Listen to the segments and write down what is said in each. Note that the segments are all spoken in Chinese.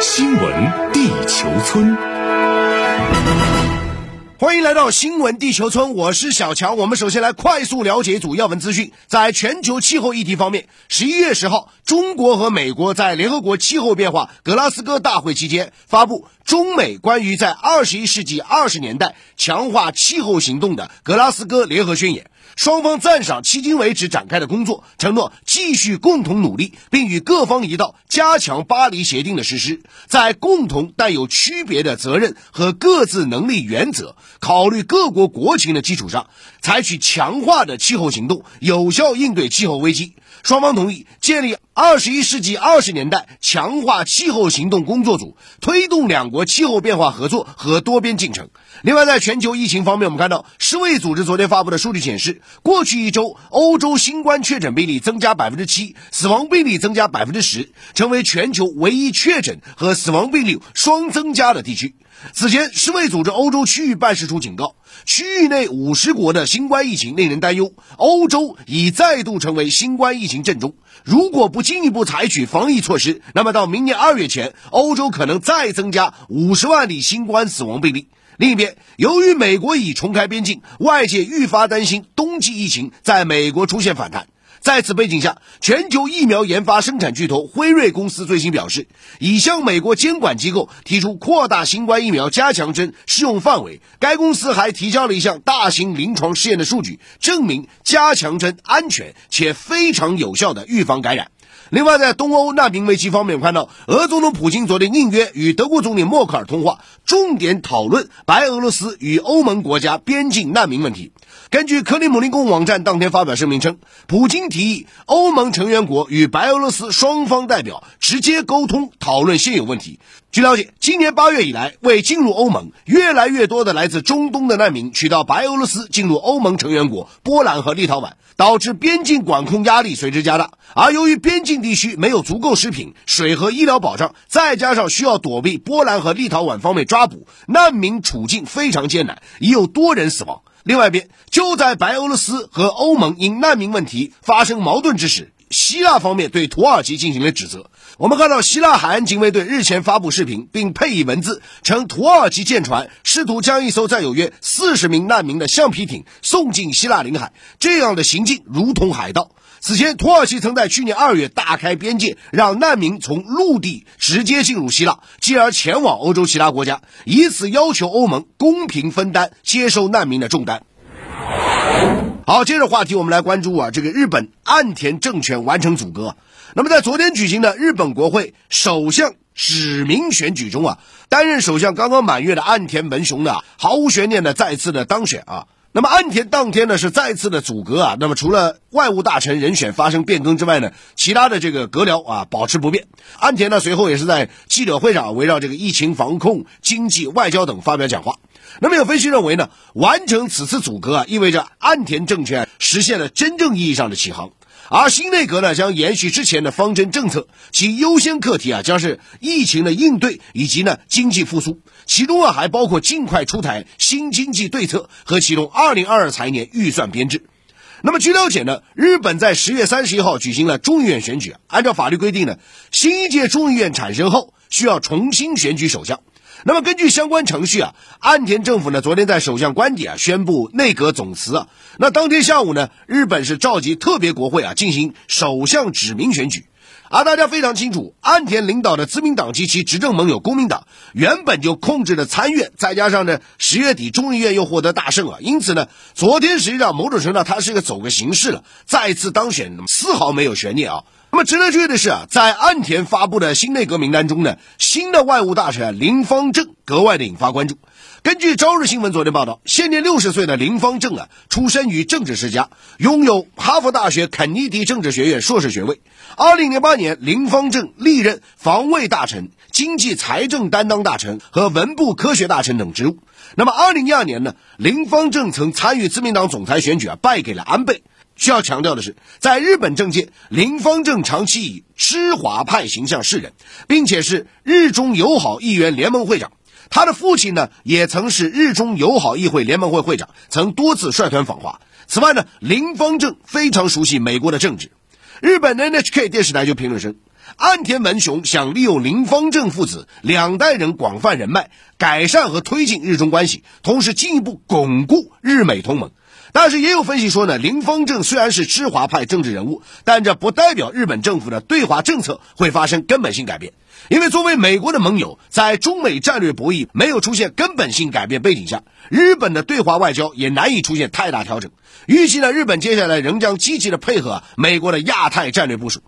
新闻地球村，欢迎来到新闻地球村，我是小强。我们首先来快速了解主要文资讯。在全球气候议题方面，十一月十号，中国和美国在联合国气候变化格拉斯哥大会期间发布中美关于在二十一世纪二十年代强化气候行动的格拉斯哥联合宣言。双方赞赏迄今为止展开的工作，承诺继续共同努力，并与各方一道加强巴黎协定的实施，在共同带有区别的责任和各自能力原则、考虑各国国情的基础上，采取强化的气候行动，有效应对气候危机。双方同意建立二十一世纪二十年代强化气候行动工作组，推动两国气候变化合作和多边进程。另外，在全球疫情方面，我们看到世卫组织昨天发布的数据显示，过去一周欧洲新冠确诊病例增加百分之七，死亡病例增加百分之十，成为全球唯一确诊和死亡病例双增加的地区。此前，世卫组织欧洲区域办事处警告，区域内五十国的新冠疫情令人担忧，欧洲已再度成为新冠疫情震中。如果不进一步采取防疫措施，那么到明年二月前，欧洲可能再增加五十万例新冠死亡病例。另一边，由于美国已重开边境，外界愈发担心冬季疫情在美国出现反弹。在此背景下，全球疫苗研发生产巨头辉瑞公司最新表示，已向美国监管机构提出扩大新冠疫苗加强针适用范围。该公司还提交了一项大型临床试验的数据，证明加强针安全且非常有效的预防感染。另外，在东欧难民危机方面，我看到俄总统普京昨天应约与德国总理默克尔通话，重点讨论白俄罗斯与欧盟国家边境难民问题。根据克里姆林宫网站当天发表声明称，普京提议欧盟成员国与白俄罗斯双方代表直接沟通讨论现有问题。据了解，今年八月以来，为进入欧盟，越来越多的来自中东的难民取到白俄罗斯进入欧盟成员国波兰和立陶宛，导致边境管控压力随之加大。而由于边境地区没有足够食品、水和医疗保障，再加上需要躲避波兰和立陶宛方面抓捕，难民处境非常艰难，已有多人死亡。另外一边，就在白俄罗斯和欧盟因难民问题发生矛盾之时，希腊方面对土耳其进行了指责。我们看到，希腊海岸警卫队日前发布视频，并配以文字，称土耳其舰船试图将一艘载有约四十名难民的橡皮艇送进希腊领海，这样的行径如同海盗。此前，土耳其曾在去年二月大开边界，让难民从陆地直接进入希腊，继而前往欧洲其他国家，以此要求欧盟公平分担接收难民的重担。好，接着话题，我们来关注啊，这个日本岸田政权完成阻隔。那么，在昨天举行的日本国会首相指名选举中啊，担任首相刚刚满月的岸田文雄呢，毫无悬念的再次的当选啊。那么岸田当天呢是再次的阻隔啊，那么除了外务大臣人选发生变更之外呢，其他的这个阁僚啊保持不变。岸田呢随后也是在记者会上围绕这个疫情防控、经济、外交等发表讲话。那么有分析认为呢，完成此次阻隔啊，意味着岸田政权实现了真正意义上的起航。而新内阁呢，将延续之前的方针政策，其优先课题啊，将是疫情的应对以及呢经济复苏，其中啊还包括尽快出台新经济对策和启动二零二二财年预算编制。那么据了解呢，日本在十月三十一号举行了众议院选举，按照法律规定呢，新一届众议院产生后需要重新选举首相。那么根据相关程序啊，岸田政府呢昨天在首相官邸啊宣布内阁总辞啊。那当天下午呢，日本是召集特别国会啊进行首相指名选举。而大家非常清楚，岸田领导的自民党及其执政盟友公民党原本就控制了参院，再加上呢十月底众议院又获得大胜啊，因此呢昨天实际上某种程度上他是一个走个形式了，再次当选丝毫没有悬念啊。那么值得注意的是啊，在岸田发布的新内阁名单中呢，新的外务大臣林方正格外的引发关注。根据朝日新闻昨天报道，现年六十岁的林方正啊，出身于政治世家，拥有哈佛大学肯尼迪政治学院硕士学位。二零零八年，林方正历任防卫大臣、经济财政担当大臣和文部科学大臣等职务。那么二零一二年呢，林方正曾参与自民党总裁选举啊，败给了安倍。需要强调的是，在日本政界，林方正长期以知华派形象示人，并且是日中友好议员联盟会长。他的父亲呢，也曾是日中友好议会联盟会会长，曾多次率团访华。此外呢，林方正非常熟悉美国的政治。日本 NHK 电视台就评论称，岸田文雄想利用林方正父子两代人广泛人脉，改善和推进日中关系，同时进一步巩固日美同盟。但是也有分析说呢，林方正虽然是知华派政治人物，但这不代表日本政府的对华政策会发生根本性改变。因为作为美国的盟友，在中美战略博弈没有出现根本性改变背景下，日本的对华外交也难以出现太大调整。预计呢，日本接下来仍将积极的配合美国的亚太战略部署。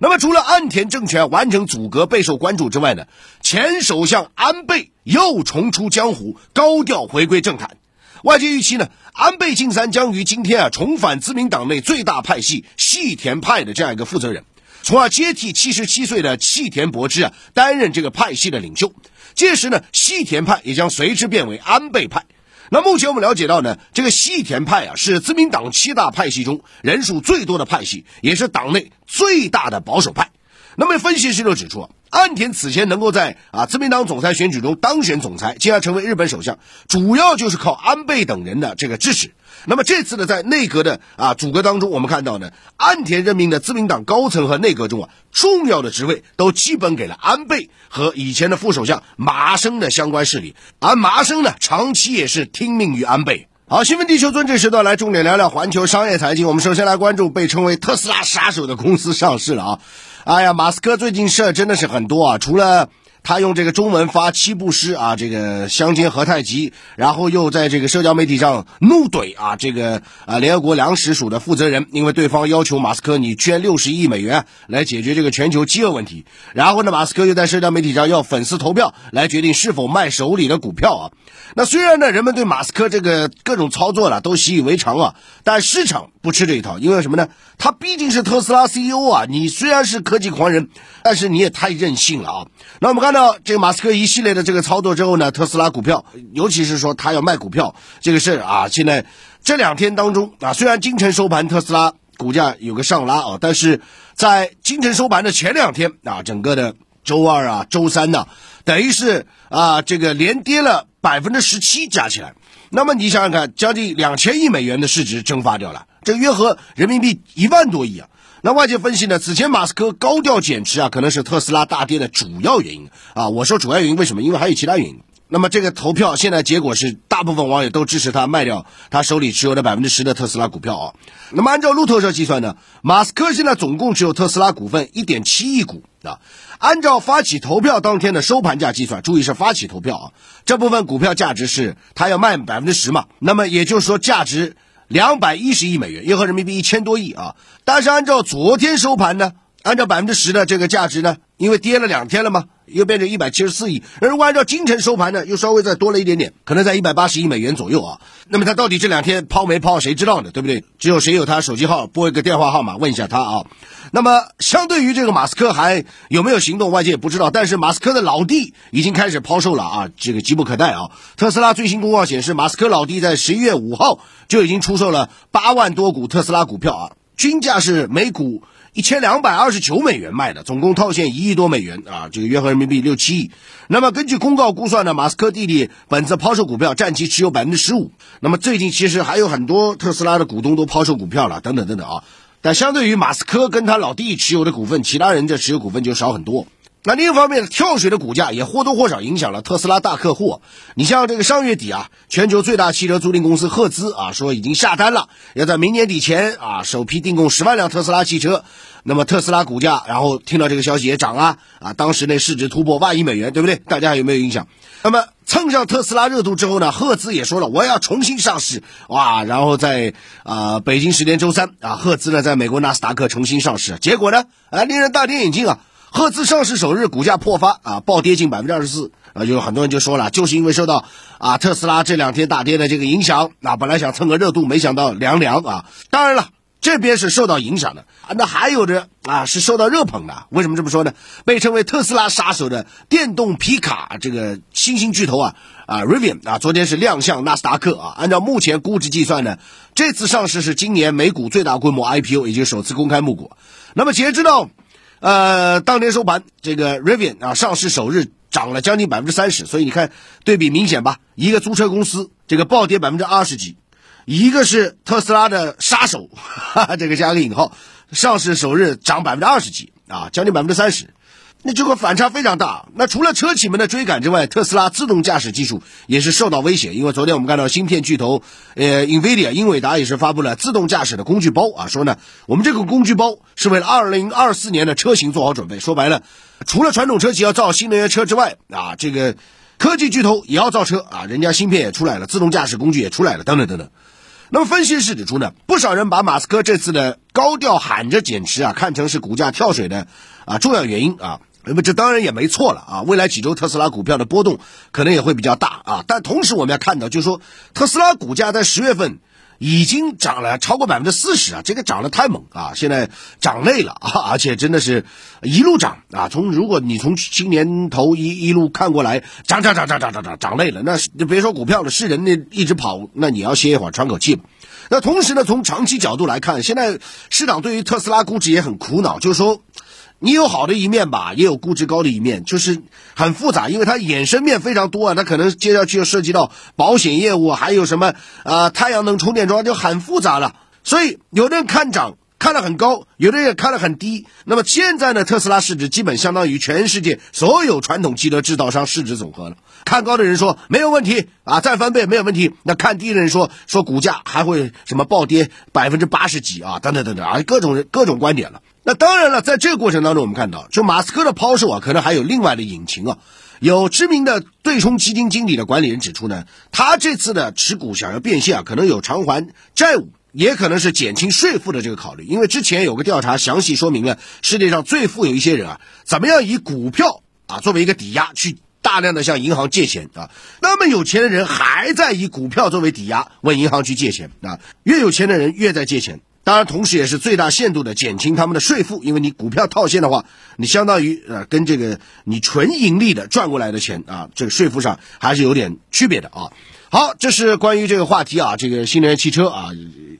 那么，除了岸田政权完成阻隔备受关注之外呢，前首相安倍又重出江湖，高调回归政坛。外界预期呢，安倍晋三将于今天啊重返自民党内最大派系细田派的这样一个负责人。从而接替七十七岁的细田博之啊，担任这个派系的领袖。届时呢，细田派也将随之变为安倍派。那目前我们了解到呢，这个细田派啊，是自民党七大派系中人数最多的派系，也是党内最大的保守派。那么分析师就指出啊，岸田此前能够在啊自民党总裁选举中当选总裁，进而成为日本首相，主要就是靠安倍等人的这个支持。那么这次呢，在内阁的啊组阁当中，我们看到呢，岸田任命的自民党高层和内阁中啊，重要的职位都基本给了安倍和以前的副首相麻生的相关势力，而麻生呢，长期也是听命于安倍。好，新闻地球村这时段来重点聊聊环球商业财经。我们首先来关注被称为特斯拉杀手的公司上市了啊！哎呀，马斯克最近事儿真的是很多啊，除了。他用这个中文发七步诗啊，这个相煎何太急，然后又在这个社交媒体上怒怼啊，这个啊联合国粮食署的负责人，因为对方要求马斯克你捐六十亿美元来解决这个全球饥饿问题，然后呢，马斯克又在社交媒体上要粉丝投票来决定是否卖手里的股票啊。那虽然呢，人们对马斯克这个各种操作了都习以为常啊，但市场不吃这一套，因为什么呢？他毕竟是特斯拉 CEO 啊，你虽然是科技狂人，但是你也太任性了啊。那我们那。这个马斯克一系列的这个操作之后呢，特斯拉股票，尤其是说他要卖股票这个事啊，现在这两天当中啊，虽然今晨收盘特斯拉股价有个上拉啊，但是在今晨收盘的前两天啊，整个的周二啊、周三呢，等于是啊这个连跌了百分之十七加起来，那么你想想看，将近两千亿美元的市值蒸发掉了，这约合人民币一万多亿啊。那外界分析呢？此前马斯克高调减持啊，可能是特斯拉大跌的主要原因啊。我说主要原因为什么？因为还有其他原因。那么这个投票现在结果是，大部分网友都支持他卖掉他手里持有的百分之十的特斯拉股票啊。那么按照路透社计算呢，马斯克现在总共持有特斯拉股份一点七亿股啊。按照发起投票当天的收盘价计算，注意是发起投票啊，这部分股票价值是他要卖百分之十嘛？那么也就是说价值。两百一十亿美元，约合人民币一千多亿啊！但是按照昨天收盘呢，按照百分之十的这个价值呢，因为跌了两天了嘛，又变成一百七十四亿。如果按照今晨收盘呢，又稍微再多了一点点，可能在一百八十亿美元左右啊。那么他到底这两天抛没抛，谁知道呢？对不对？只有谁有他手机号，拨一个电话号码问一下他啊。那么相对于这个马斯克还有没有行动，外界也不知道。但是马斯克的老弟已经开始抛售了啊，这个急不可待啊。特斯拉最新公告显示，马斯克老弟在十一月五号就已经出售了八万多股特斯拉股票啊，均价是每股。一千两百二十九美元卖的，总共套现一亿多美元啊，这个约合人民币六七亿。那么根据公告估算呢，马斯克弟弟本次抛售股票占其持有百分之十五。那么最近其实还有很多特斯拉的股东都抛售股票了，等等等等啊。但相对于马斯克跟他老弟持有的股份，其他人的持有股份就少很多。那另一方面，跳水的股价也或多或少影响了特斯拉大客户。你像这个上月底啊，全球最大汽车租赁公司赫兹啊，说已经下单了，要在明年底前啊，首批订购十万辆特斯拉汽车。那么特斯拉股价，然后听到这个消息也涨啊啊，当时那市值突破万亿美元，对不对？大家有没有印象？那么蹭上特斯拉热度之后呢，赫兹也说了，我要重新上市哇！然后在啊北京时间周三啊，赫兹呢在美国纳斯达克重新上市，结果呢啊令人大跌眼镜啊！赫兹上市首日股价破发啊，暴跌近百分之二十四啊，有很多人就说了，就是因为受到啊特斯拉这两天大跌的这个影响，那本来想蹭个热度，没想到凉凉啊。当然了，这边是受到影响的啊，那还有的啊是受到热捧的。为什么这么说呢？被称为特斯拉杀手的电动皮卡这个新兴巨头啊啊 Rivian 啊，昨天是亮相纳斯达克啊，按照目前估值计算呢，这次上市是今年美股最大规模 IPO，也就是首次公开募股。那么截止到。呃，当天收盘，这个 Rivian 啊，上市首日涨了将近百分之三十，所以你看对比明显吧？一个租车公司这个暴跌百分之二十几，一个是特斯拉的杀手，哈哈，这个加个引号，上市首日涨百分之二十几。啊，将近百分之三十。那这个反差非常大。那除了车企们的追赶之外，特斯拉自动驾驶技术也是受到威胁。因为昨天我们看到芯片巨头呃，NVIDIA 英伟达也是发布了自动驾驶的工具包啊，说呢，我们这个工具包是为了二零二四年的车型做好准备。说白了，除了传统车企要造新能源车之外啊，这个科技巨头也要造车啊，人家芯片也出来了，自动驾驶工具也出来了，等等等等。那么分析师指出呢，不少人把马斯克这次的高调喊着减持啊，看成是股价跳水的啊重要原因啊。那么这当然也没错了啊！未来几周特斯拉股票的波动可能也会比较大啊。但同时我们要看到，就是说特斯拉股价在十月份已经涨了超过百分之四十啊，这个涨得太猛啊！现在涨累了啊，而且真的是一路涨啊。从如果你从今年头一一路看过来，涨涨涨涨涨涨涨涨累了，那别说股票了，是人那一直跑，那你要歇一会儿喘口气。那同时呢，从长期角度来看，现在市场对于特斯拉估值也很苦恼，就是说。你有好的一面吧，也有估值高的一面，就是很复杂，因为它衍生面非常多啊，它可能接下去又涉及到保险业务，还有什么啊太阳能充电桩就很复杂了。所以有的人看涨看得很高，有的人也看得很低。那么现在呢，特斯拉市值基本相当于全世界所有传统汽车制造商市值总和了。看高的人说没有问题啊，再翻倍没有问题。那看低的人说说股价还会什么暴跌百分之八十几啊，等等等等啊，各种各种观点了。那当然了，在这个过程当中，我们看到，就马斯克的抛售啊，可能还有另外的隐情啊。有知名的对冲基金经理的管理人指出呢，他这次的持股想要变现啊，可能有偿还债务，也可能是减轻税负的这个考虑。因为之前有个调查详细说明了，世界上最富有一些人啊，怎么样以股票啊作为一个抵押去大量的向银行借钱啊。那么有钱的人还在以股票作为抵押问银行去借钱啊，越有钱的人越在借钱。当然，同时也是最大限度的减轻他们的税负，因为你股票套现的话，你相当于呃跟这个你纯盈利的赚过来的钱啊，这个税负上还是有点区别的啊。好，这是关于这个话题啊，这个新能源汽车啊。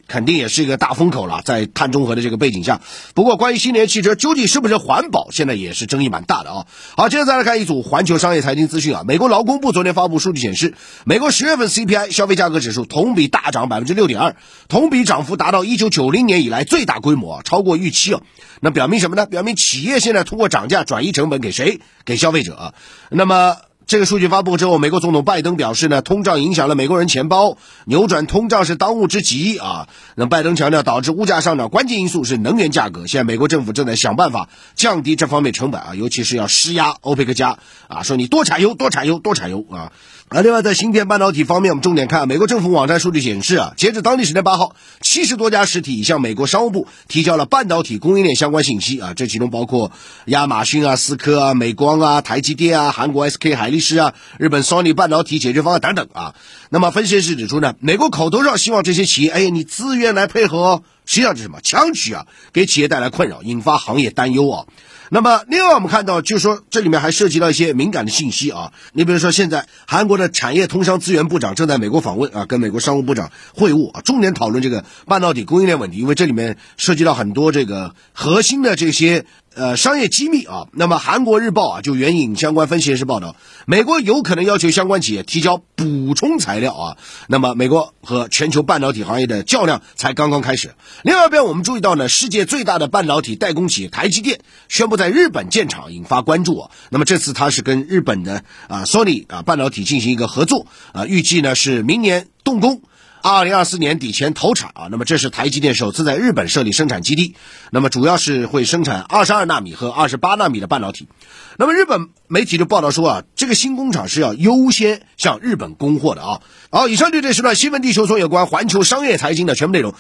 肯定也是一个大风口了，在碳中和的这个背景下。不过，关于新能源汽车究竟是不是环保，现在也是争议蛮大的啊。好，接着再来看一组环球商业财经资讯啊。美国劳工部昨天发布数据显示，美国十月份 CPI 消费价格指数同比大涨百分之六点二，同比涨幅达到一九九零年以来最大规模，超过预期啊。那表明什么呢？表明企业现在通过涨价转移成本给谁？给消费者。那么。这个数据发布之后，美国总统拜登表示呢，通胀影响了美国人钱包，扭转通胀是当务之急啊。那拜登强调，导致物价上涨关键因素是能源价格，现在美国政府正在想办法降低这方面成本啊，尤其是要施压欧佩克加啊，说你多产油，多产油，多产油啊。而另外，在芯片半导体方面，我们重点看美国政府网站数据显示啊，截至当地时间八号，七十多家实体已向美国商务部提交了半导体供应链相关信息啊，这其中包括亚马逊啊、思科啊、美光啊、台积电啊、韩国 SK 海力士啊、日本 Sony 半导体解决方案等等啊。那么，分析师指出呢，美国口头上希望这些企业，哎，你自愿来配合，实际上是什么？强取啊，给企业带来困扰，引发行业担忧啊。那么，另外我们看到，就是说这里面还涉及到一些敏感的信息啊。你比如说，现在韩国的产业通商资源部长正在美国访问啊，跟美国商务部长会晤啊，重点讨论这个半导体供应链问题，因为这里面涉及到很多这个核心的这些。呃，商业机密啊，那么韩国日报啊就援引相关分析人士报道，美国有可能要求相关企业提交补充材料啊。那么，美国和全球半导体行业的较量才刚刚开始。另外一边，我们注意到呢，世界最大的半导体代工企业台积电宣布在日本建厂，引发关注啊。那么这次它是跟日本的啊 Sony 啊半导体进行一个合作啊，预计呢是明年动工。二零二四年底前投产啊，那么这是台积电首次在日本设立生产基地，那么主要是会生产二十二纳米和二十八纳米的半导体。那么日本媒体就报道说啊，这个新工厂是要优先向日本供货的啊。好，以上就这时段新闻地球说有关环球商业财经的全部内容，